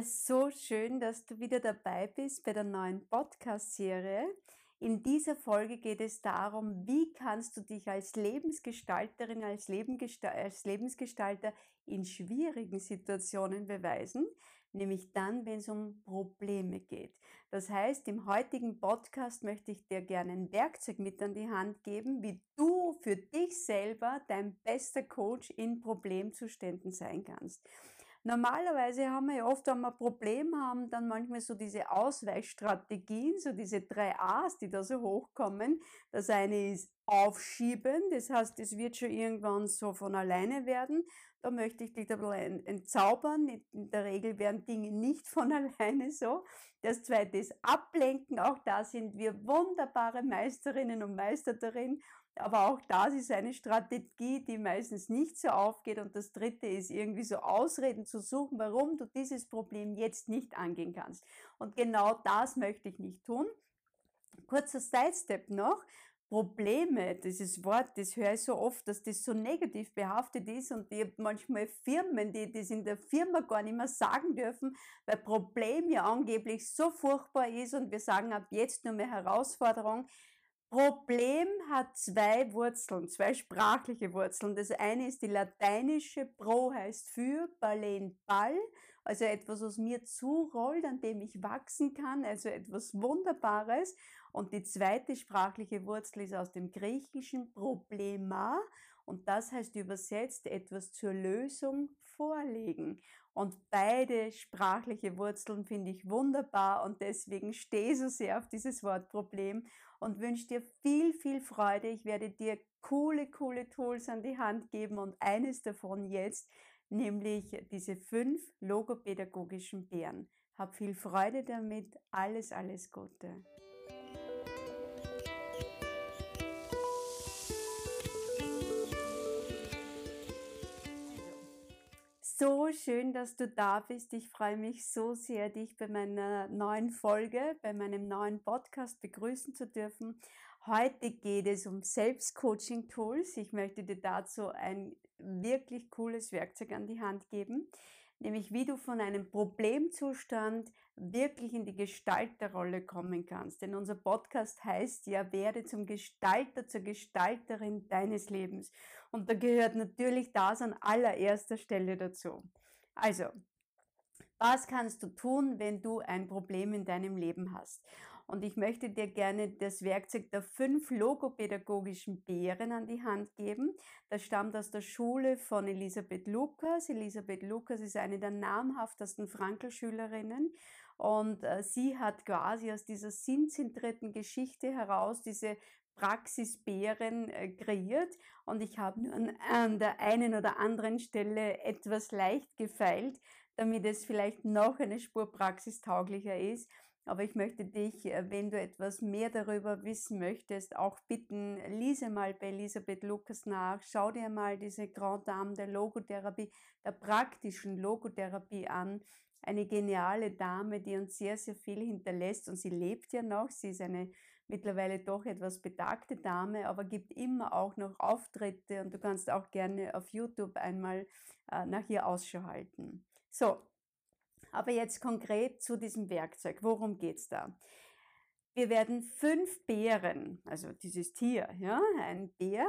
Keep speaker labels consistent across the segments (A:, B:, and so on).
A: Ja, so schön, dass du wieder dabei bist bei der neuen Podcast-Serie. In dieser Folge geht es darum, wie kannst du dich als Lebensgestalterin, als Lebensgestalter in schwierigen Situationen beweisen, nämlich dann, wenn es um Probleme geht. Das heißt, im heutigen Podcast möchte ich dir gerne ein Werkzeug mit an die Hand geben, wie du für dich selber dein bester Coach in Problemzuständen sein kannst. Normalerweise haben wir ja oft, wenn wir ein Problem haben, dann manchmal so diese Ausweichstrategien, so diese drei A's, die da so hochkommen. Das eine ist aufschieben, das heißt, es wird schon irgendwann so von alleine werden. Da möchte ich dich ein bisschen entzaubern. In der Regel werden Dinge nicht von alleine so. Das zweite ist ablenken. Auch da sind wir wunderbare Meisterinnen und Meister darin. Aber auch das ist eine Strategie, die meistens nicht so aufgeht. Und das dritte ist irgendwie so Ausreden zu suchen, warum du dieses Problem jetzt nicht angehen kannst. Und genau das möchte ich nicht tun. Kurzer Sidestep noch. Probleme, dieses Wort, das höre ich so oft, dass das so negativ behaftet ist und ich habe manchmal Firmen, die das in der Firma gar nicht mehr sagen dürfen, weil Problem ja angeblich so furchtbar ist und wir sagen ab jetzt nur mehr Herausforderung. Problem hat zwei Wurzeln, zwei sprachliche Wurzeln. Das eine ist die lateinische Pro heißt für, Balen Ball, also etwas, was mir zurollt, an dem ich wachsen kann, also etwas Wunderbares. Und die zweite sprachliche Wurzel ist aus dem griechischen Problema und das heißt übersetzt etwas zur Lösung vorlegen. Und beide sprachliche Wurzeln finde ich wunderbar und deswegen stehe so sehr auf dieses Wort Problem und wünsche dir viel, viel Freude. Ich werde dir coole, coole Tools an die Hand geben und eines davon jetzt, nämlich diese fünf logopädagogischen Bären. Hab viel Freude damit. Alles, alles Gute. So schön, dass du da bist. Ich freue mich so sehr, dich bei meiner neuen Folge, bei meinem neuen Podcast begrüßen zu dürfen. Heute geht es um Selbstcoaching-Tools. Ich möchte dir dazu ein wirklich cooles Werkzeug an die Hand geben nämlich wie du von einem Problemzustand wirklich in die Gestalterrolle kommen kannst. Denn unser Podcast heißt ja, werde zum Gestalter, zur Gestalterin deines Lebens. Und da gehört natürlich das an allererster Stelle dazu. Also, was kannst du tun, wenn du ein Problem in deinem Leben hast? Und ich möchte dir gerne das Werkzeug der fünf logopädagogischen Bären an die Hand geben. Das stammt aus der Schule von Elisabeth Lukas. Elisabeth Lukas ist eine der namhaftesten Frankel-Schülerinnen und äh, sie hat quasi aus dieser sinnzentrierten Geschichte heraus diese Praxisbären äh, kreiert und ich habe nur an der einen oder anderen Stelle etwas leicht gefeilt, damit es vielleicht noch eine Spur praxistauglicher ist. Aber ich möchte dich, äh, wenn du etwas mehr darüber wissen möchtest, auch bitten, lese mal bei Elisabeth Lukas nach, schau dir mal diese Grand Dame der Logotherapie, der praktischen Logotherapie an. Eine geniale Dame, die uns sehr, sehr viel hinterlässt und sie lebt ja noch. Sie ist eine mittlerweile doch etwas betagte Dame, aber gibt immer auch noch Auftritte und du kannst auch gerne auf YouTube einmal äh, nach ihr Ausschau halten. So, aber jetzt konkret zu diesem Werkzeug. Worum geht's da? Wir werden fünf Bären, also dieses Tier, ja, ein Bär,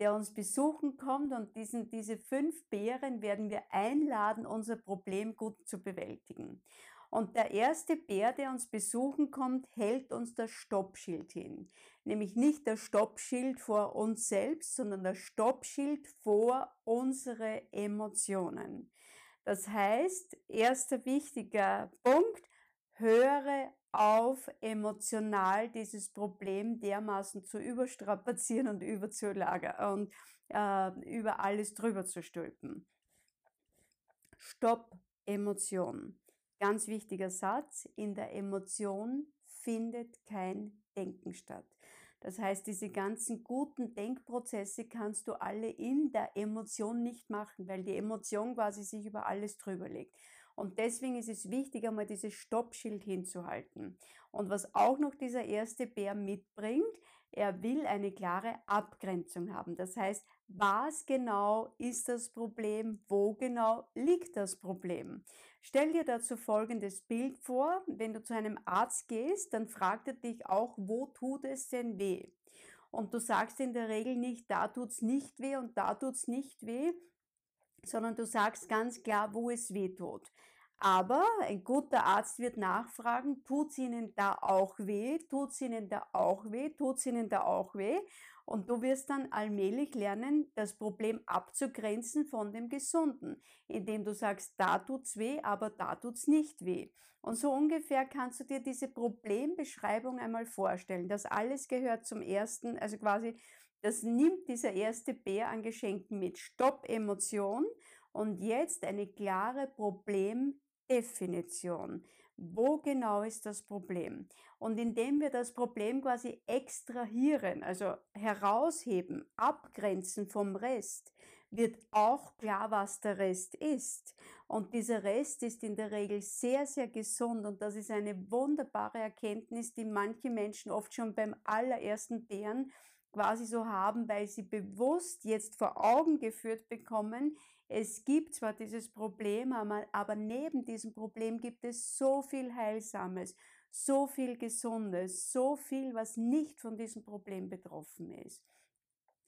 A: der uns besuchen kommt und diesen, diese fünf Bären werden wir einladen, unser Problem gut zu bewältigen. Und der erste Bär, der uns besuchen kommt, hält uns das Stoppschild hin. Nämlich nicht das Stoppschild vor uns selbst, sondern das Stoppschild vor unsere Emotionen. Das heißt, erster wichtiger Punkt, höre auf, emotional dieses Problem dermaßen zu überstrapazieren und überzulagern und äh, über alles drüber zu stülpen. Stopp Emotion. Ganz wichtiger Satz, in der Emotion findet kein Denken statt. Das heißt, diese ganzen guten Denkprozesse kannst du alle in der Emotion nicht machen, weil die Emotion quasi sich über alles drüber legt. Und deswegen ist es wichtig, einmal dieses Stoppschild hinzuhalten. Und was auch noch dieser erste Bär mitbringt, er will eine klare Abgrenzung haben. Das heißt, was genau ist das Problem? Wo genau liegt das Problem? Stell dir dazu folgendes Bild vor. Wenn du zu einem Arzt gehst, dann fragt er dich auch, wo tut es denn weh? Und du sagst in der Regel nicht, da tut's nicht weh und da tut's nicht weh, sondern du sagst ganz klar, wo es weh tut. Aber ein guter Arzt wird nachfragen, tut es Ihnen da auch weh? Tut es Ihnen da auch weh? Tut es Ihnen da auch weh? Und du wirst dann allmählich lernen, das Problem abzugrenzen von dem Gesunden, indem du sagst, da tut's weh, aber da tut's nicht weh. Und so ungefähr kannst du dir diese Problembeschreibung einmal vorstellen. Das alles gehört zum ersten, also quasi, das nimmt dieser erste Bär an Geschenken mit. Stopp Emotion und jetzt eine klare Problem Definition. Wo genau ist das Problem? Und indem wir das Problem quasi extrahieren, also herausheben, abgrenzen vom Rest, wird auch klar, was der Rest ist. Und dieser Rest ist in der Regel sehr, sehr gesund und das ist eine wunderbare Erkenntnis, die manche Menschen oft schon beim allerersten Bären quasi so haben, weil sie bewusst jetzt vor Augen geführt bekommen, es gibt zwar dieses Problem, aber neben diesem Problem gibt es so viel Heilsames, so viel Gesundes, so viel, was nicht von diesem Problem betroffen ist.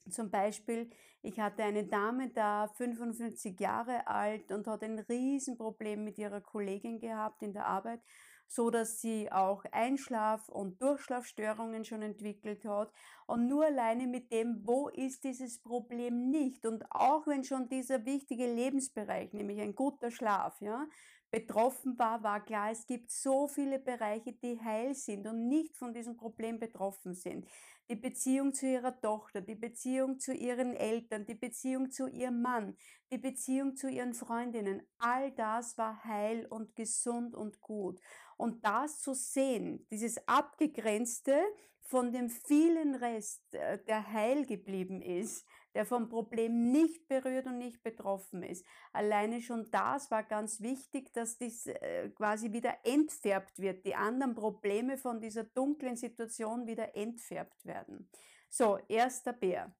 A: Zum Beispiel, ich hatte eine Dame da, 55 Jahre alt und hat ein Riesenproblem mit ihrer Kollegin gehabt in der Arbeit so dass sie auch Einschlaf- und Durchschlafstörungen schon entwickelt hat. Und nur alleine mit dem, wo ist dieses Problem nicht? Und auch wenn schon dieser wichtige Lebensbereich, nämlich ein guter Schlaf, ja, betroffen war, war klar, es gibt so viele Bereiche, die heil sind und nicht von diesem Problem betroffen sind. Die Beziehung zu ihrer Tochter, die Beziehung zu ihren Eltern, die Beziehung zu ihrem Mann, die Beziehung zu ihren Freundinnen, all das war heil und gesund und gut. Und das zu sehen, dieses Abgegrenzte von dem vielen Rest, äh, der heil geblieben ist, der vom Problem nicht berührt und nicht betroffen ist. Alleine schon das war ganz wichtig, dass das äh, quasi wieder entfärbt wird, die anderen Probleme von dieser dunklen Situation wieder entfärbt werden. So, erster Bär.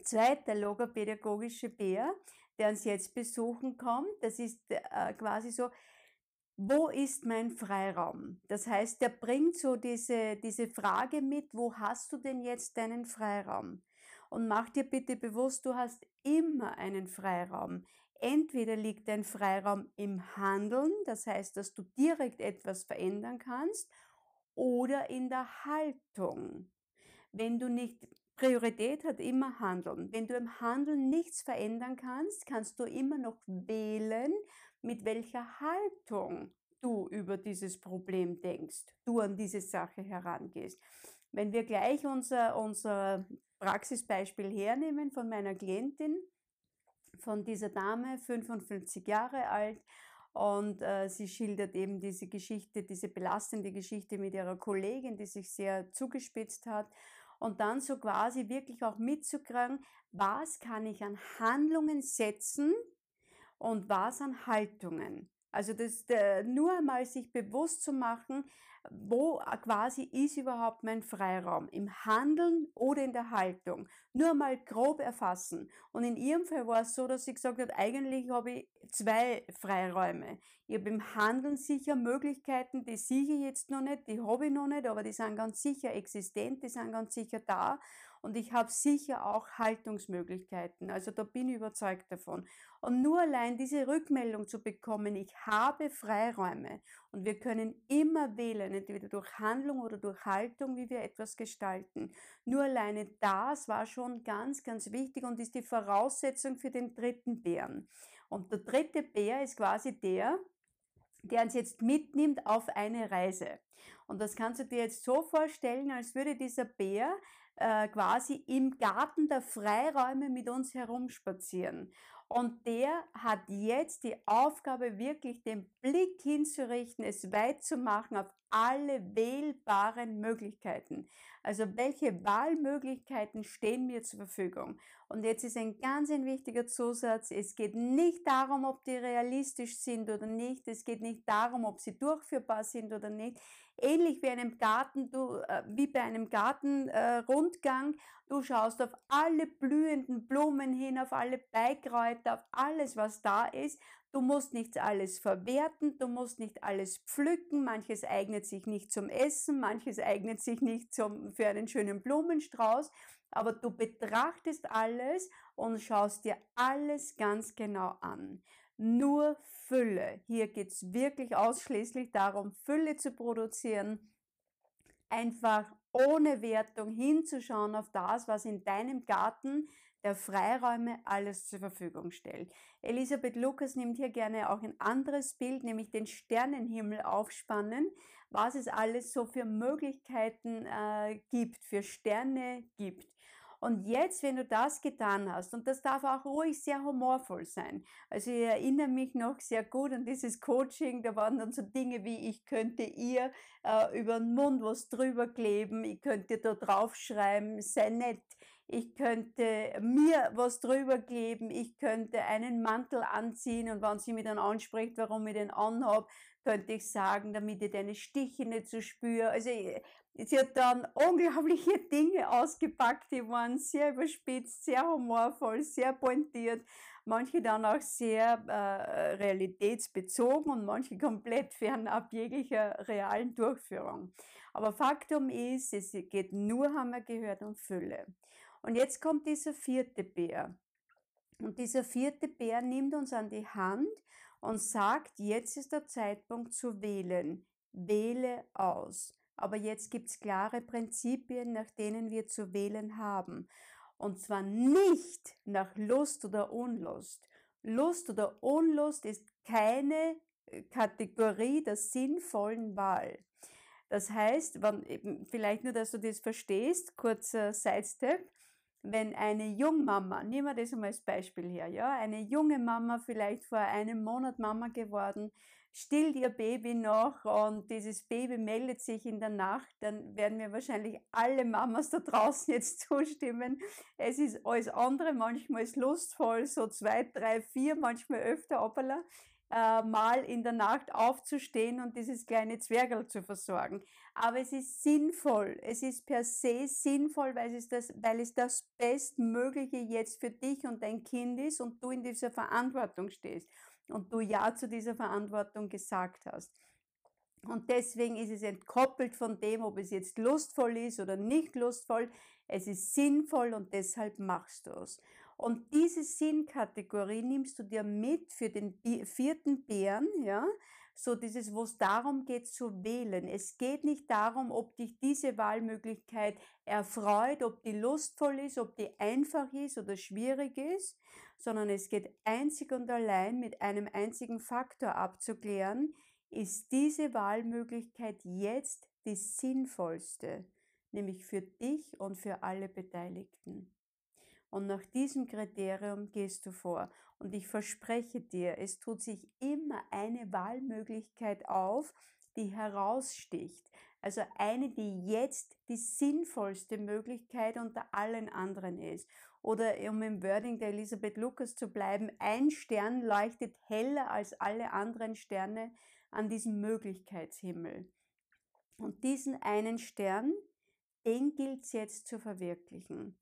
A: Zweiter logopädagogische Bär, der uns jetzt besuchen kommt, das ist äh, quasi so, wo ist mein Freiraum? Das heißt, der bringt so diese, diese Frage mit, wo hast du denn jetzt deinen Freiraum? Und mach dir bitte bewusst, du hast immer einen Freiraum. Entweder liegt dein Freiraum im Handeln, das heißt, dass du direkt etwas verändern kannst, oder in der Haltung. Wenn du nicht Priorität hat immer Handeln. Wenn du im Handeln nichts verändern kannst, kannst du immer noch wählen, mit welcher Haltung du über dieses Problem denkst, du an diese Sache herangehst. Wenn wir gleich unser, unser Praxisbeispiel hernehmen von meiner Klientin, von dieser Dame, 55 Jahre alt, und äh, sie schildert eben diese Geschichte, diese belastende Geschichte mit ihrer Kollegin, die sich sehr zugespitzt hat. Und dann so quasi wirklich auch mitzukriegen, was kann ich an Handlungen setzen, und was an Haltungen. Also das äh, nur einmal sich bewusst zu machen, wo quasi ist überhaupt mein Freiraum? Im Handeln oder in der Haltung? Nur mal grob erfassen. Und in ihrem Fall war es so, dass sie gesagt hat, eigentlich habe ich zwei Freiräume. Ich habe im Handeln sicher Möglichkeiten, die sehe ich jetzt noch nicht, die habe ich noch nicht, aber die sind ganz sicher existent, die sind ganz sicher da. Und ich habe sicher auch Haltungsmöglichkeiten. Also da bin ich überzeugt davon. Und nur allein diese Rückmeldung zu bekommen, ich habe Freiräume und wir können immer wählen, entweder durch Handlung oder durch Haltung, wie wir etwas gestalten. Nur alleine das war schon ganz, ganz wichtig und ist die Voraussetzung für den dritten Bären. Und der dritte Bär ist quasi der, der uns jetzt mitnimmt auf eine Reise. Und das kannst du dir jetzt so vorstellen, als würde dieser Bär äh, quasi im Garten der Freiräume mit uns herumspazieren. Und der hat jetzt die Aufgabe, wirklich den Blick hinzurichten, es weit zu machen auf alle wählbaren Möglichkeiten. Also welche Wahlmöglichkeiten stehen mir zur Verfügung? Und jetzt ist ein ganz ein wichtiger Zusatz. Es geht nicht darum, ob die realistisch sind oder nicht. Es geht nicht darum, ob sie durchführbar sind oder nicht. Ähnlich wie einem Garten, du, äh, wie bei einem Gartenrundgang. Äh, du schaust auf alle blühenden Blumen hin, auf alle Beikräuter, auf alles, was da ist. Du musst nicht alles verwerten, du musst nicht alles pflücken, manches eignet sich nicht zum Essen, manches eignet sich nicht zum, für einen schönen Blumenstrauß, aber du betrachtest alles und schaust dir alles ganz genau an. Nur Fülle. Hier geht es wirklich ausschließlich darum, Fülle zu produzieren, einfach ohne Wertung hinzuschauen auf das, was in deinem Garten der Freiräume alles zur Verfügung stellt. Elisabeth Lukas nimmt hier gerne auch ein anderes Bild, nämlich den Sternenhimmel aufspannen, was es alles so für Möglichkeiten äh, gibt, für Sterne gibt. Und jetzt, wenn du das getan hast, und das darf auch ruhig sehr humorvoll sein. Also ich erinnere mich noch sehr gut an dieses Coaching, da waren dann so Dinge wie, ich könnte ihr äh, über den Mund was drüber kleben, ich könnte da draufschreiben, sei nett, ich könnte mir was drüber kleben, ich könnte einen Mantel anziehen und wenn sie mich dann anspricht, warum ich den anhab, könnte ich sagen, damit ich deine Stiche nicht so spüre. Also sie hat dann unglaubliche Dinge ausgepackt, die waren sehr überspitzt, sehr humorvoll, sehr pointiert, manche dann auch sehr äh, realitätsbezogen und manche komplett fernab jeglicher realen Durchführung. Aber Faktum ist, es geht nur, haben wir gehört, um Fülle. Und jetzt kommt dieser vierte Bär. Und dieser vierte Bär nimmt uns an die Hand und sagt, jetzt ist der Zeitpunkt zu wählen. Wähle aus. Aber jetzt gibt es klare Prinzipien, nach denen wir zu wählen haben. Und zwar nicht nach Lust oder Unlust. Lust oder Unlust ist keine äh, Kategorie der sinnvollen Wahl. Das heißt, wenn, vielleicht nur, dass du das verstehst, kurzer Sidestep, wenn eine Jungmama, nehmen wir das einmal als Beispiel her, ja, eine junge Mama, vielleicht vor einem Monat Mama geworden, stillt ihr Baby noch und dieses Baby meldet sich in der Nacht, dann werden mir wahrscheinlich alle Mamas da draußen jetzt zustimmen. Es ist alles andere, manchmal ist lustvoll, so zwei, drei, vier, manchmal öfter, hoppala äh, mal in der Nacht aufzustehen und dieses kleine Zwergel zu versorgen. Aber es ist sinnvoll. Es ist per se sinnvoll, weil es das, weil es das Bestmögliche jetzt für dich und dein Kind ist und du in dieser Verantwortung stehst und du Ja zu dieser Verantwortung gesagt hast. Und deswegen ist es entkoppelt von dem, ob es jetzt lustvoll ist oder nicht lustvoll. Es ist sinnvoll und deshalb machst du es. Und diese Sinnkategorie nimmst du dir mit für den vierten Bären, ja, so dieses, wo es darum geht zu wählen. Es geht nicht darum, ob dich diese Wahlmöglichkeit erfreut, ob die lustvoll ist, ob die einfach ist oder schwierig ist, sondern es geht einzig und allein mit einem einzigen Faktor abzuklären, ist diese Wahlmöglichkeit jetzt die sinnvollste, nämlich für dich und für alle Beteiligten. Und nach diesem Kriterium gehst du vor. Und ich verspreche dir, es tut sich immer eine Wahlmöglichkeit auf, die heraussticht. Also eine, die jetzt die sinnvollste Möglichkeit unter allen anderen ist. Oder um im Wording der Elisabeth Lucas zu bleiben, ein Stern leuchtet heller als alle anderen Sterne an diesem Möglichkeitshimmel. Und diesen einen Stern, den gilt es jetzt zu verwirklichen.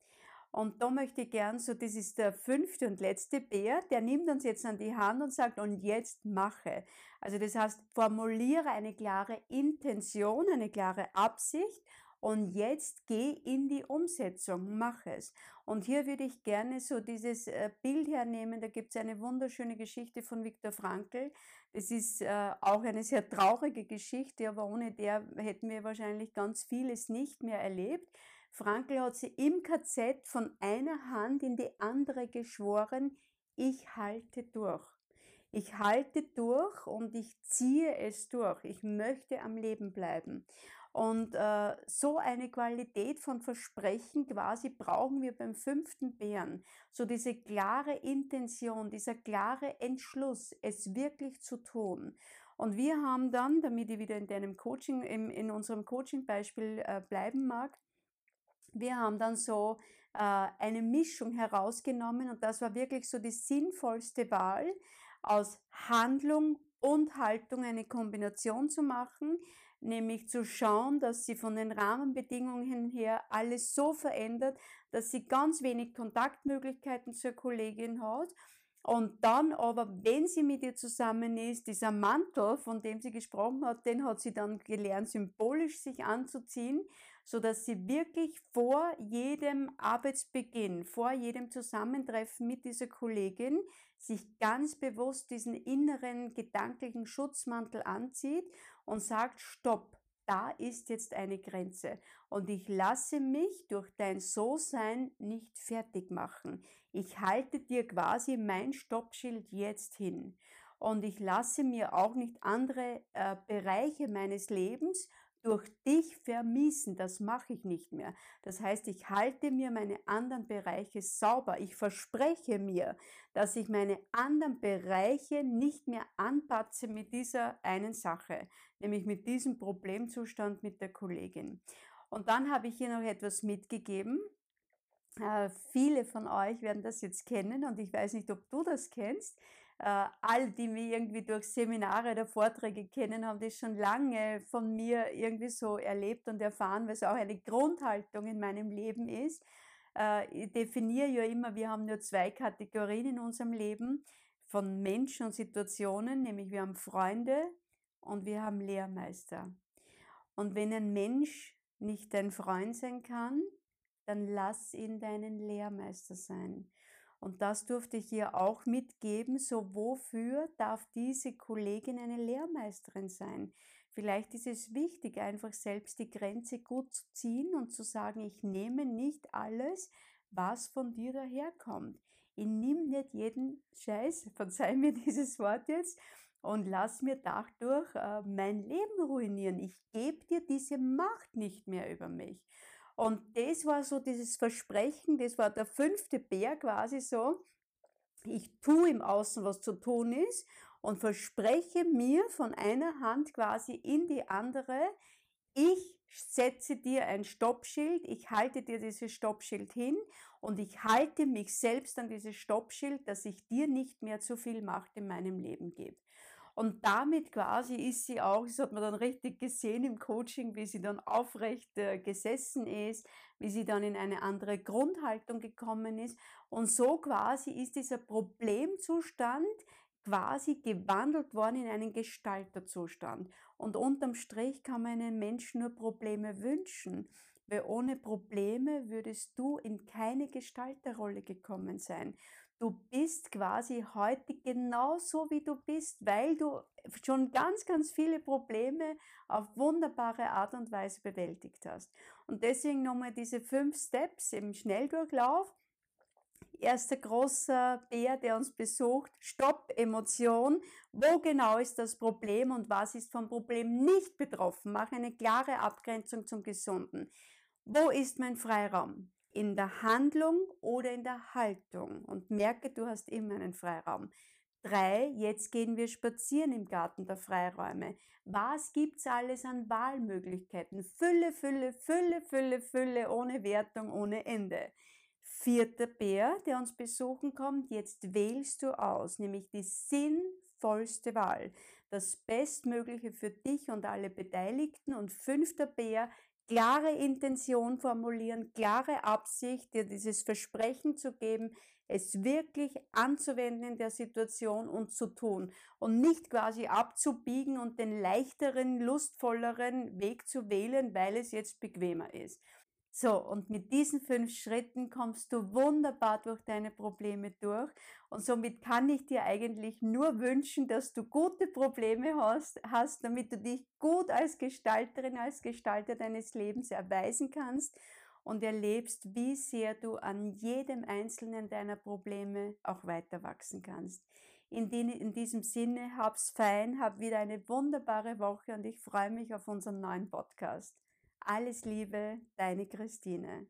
A: Und da möchte ich gern so, das ist der fünfte und letzte Bär, der nimmt uns jetzt an die Hand und sagt, und jetzt mache. Also das heißt, formuliere eine klare Intention, eine klare Absicht und jetzt geh in die Umsetzung, mach es. Und hier würde ich gerne so dieses äh, Bild hernehmen, da gibt es eine wunderschöne Geschichte von Viktor Frankl. Das ist äh, auch eine sehr traurige Geschichte, aber ohne der hätten wir wahrscheinlich ganz vieles nicht mehr erlebt. Frankl hat sie im KZ von einer Hand in die andere geschworen, ich halte durch. Ich halte durch und ich ziehe es durch. Ich möchte am Leben bleiben. Und äh, so eine Qualität von Versprechen quasi brauchen wir beim fünften Bären. So diese klare Intention, dieser klare Entschluss, es wirklich zu tun. Und wir haben dann, damit ich wieder in deinem Coaching, in, in unserem Coaching-Beispiel äh, bleiben mag, wir haben dann so äh, eine Mischung herausgenommen und das war wirklich so die sinnvollste Wahl aus Handlung und Haltung eine Kombination zu machen, nämlich zu schauen, dass sie von den Rahmenbedingungen her alles so verändert, dass sie ganz wenig Kontaktmöglichkeiten zur Kollegin hat. Und dann aber, wenn sie mit ihr zusammen ist, dieser Mantel, von dem sie gesprochen hat, den hat sie dann gelernt, symbolisch sich anzuziehen, so dass sie wirklich vor jedem Arbeitsbeginn, vor jedem Zusammentreffen mit dieser Kollegin sich ganz bewusst diesen inneren gedanklichen Schutzmantel anzieht und sagt, stopp, da ist jetzt eine Grenze und ich lasse mich durch dein So-Sein nicht fertig machen. Ich halte dir quasi mein Stoppschild jetzt hin und ich lasse mir auch nicht andere äh, Bereiche meines Lebens durch dich vermiesen. Das mache ich nicht mehr. Das heißt, ich halte mir meine anderen Bereiche sauber. Ich verspreche mir, dass ich meine anderen Bereiche nicht mehr anpatze mit dieser einen Sache, nämlich mit diesem Problemzustand mit der Kollegin. Und dann habe ich ihr noch etwas mitgegeben. Äh, viele von euch werden das jetzt kennen und ich weiß nicht, ob du das kennst all die mich irgendwie durch Seminare oder Vorträge kennen, haben das schon lange von mir irgendwie so erlebt und erfahren, es auch eine Grundhaltung in meinem Leben ist. Äh, ich definiere ja immer, wir haben nur zwei Kategorien in unserem Leben von Menschen und Situationen, nämlich wir haben Freunde und wir haben Lehrmeister. Und wenn ein Mensch nicht dein Freund sein kann, dann lass ihn deinen Lehrmeister sein. Und das durfte ich ihr auch mitgeben, so wofür darf diese Kollegin eine Lehrmeisterin sein? Vielleicht ist es wichtig, einfach selbst die Grenze gut zu ziehen und zu sagen, ich nehme nicht alles, was von dir daherkommt. Ich nehme nicht jeden Scheiß, verzeih mir dieses Wort jetzt, und lass mir dadurch äh, mein Leben ruinieren. Ich gebe dir diese Macht nicht mehr über mich. Und das war so dieses Versprechen, das war der fünfte Bär quasi so. Ich tue im Außen, was zu tun ist und verspreche mir von einer Hand quasi in die andere, ich setze dir ein Stoppschild, ich halte dir dieses Stoppschild hin und ich halte mich selbst an dieses Stoppschild, dass ich dir nicht mehr zu viel Macht in meinem Leben gebe. Und damit quasi ist sie auch, das hat man dann richtig gesehen im Coaching, wie sie dann aufrecht äh, gesessen ist, wie sie dann in eine andere Grundhaltung gekommen ist. Und so quasi ist dieser Problemzustand quasi gewandelt worden in einen Gestalterzustand. Und unterm Strich kann man einem Menschen nur Probleme wünschen, weil ohne Probleme würdest du in keine Gestalterrolle gekommen sein. Du bist quasi heute genauso wie du bist, weil du schon ganz, ganz viele Probleme auf wunderbare Art und Weise bewältigt hast. Und deswegen nochmal diese fünf Steps im Schnelldurchlauf. Erster großer Bär, der uns besucht. Stopp, Emotion. Wo genau ist das Problem und was ist vom Problem nicht betroffen? Mach eine klare Abgrenzung zum Gesunden. Wo ist mein Freiraum? In der Handlung oder in der Haltung und merke, du hast immer einen Freiraum. Drei, jetzt gehen wir spazieren im Garten der Freiräume. Was gibt's alles an Wahlmöglichkeiten? Fülle, Fülle, Fülle, Fülle, Fülle, ohne Wertung, ohne Ende. Vierter Bär, der uns besuchen kommt, jetzt wählst du aus, nämlich die sinnvollste Wahl, das Bestmögliche für dich und alle Beteiligten. Und fünfter Bär, klare Intention formulieren, klare Absicht, dir dieses Versprechen zu geben, es wirklich anzuwenden in der Situation und zu tun und nicht quasi abzubiegen und den leichteren, lustvolleren Weg zu wählen, weil es jetzt bequemer ist. So, und mit diesen fünf Schritten kommst du wunderbar durch deine Probleme durch. Und somit kann ich dir eigentlich nur wünschen, dass du gute Probleme hast, hast, damit du dich gut als Gestalterin, als Gestalter deines Lebens erweisen kannst und erlebst, wie sehr du an jedem einzelnen deiner Probleme auch weiter wachsen kannst. In, die, in diesem Sinne, hab's fein, hab wieder eine wunderbare Woche und ich freue mich auf unseren neuen Podcast. Alles Liebe, deine Christine.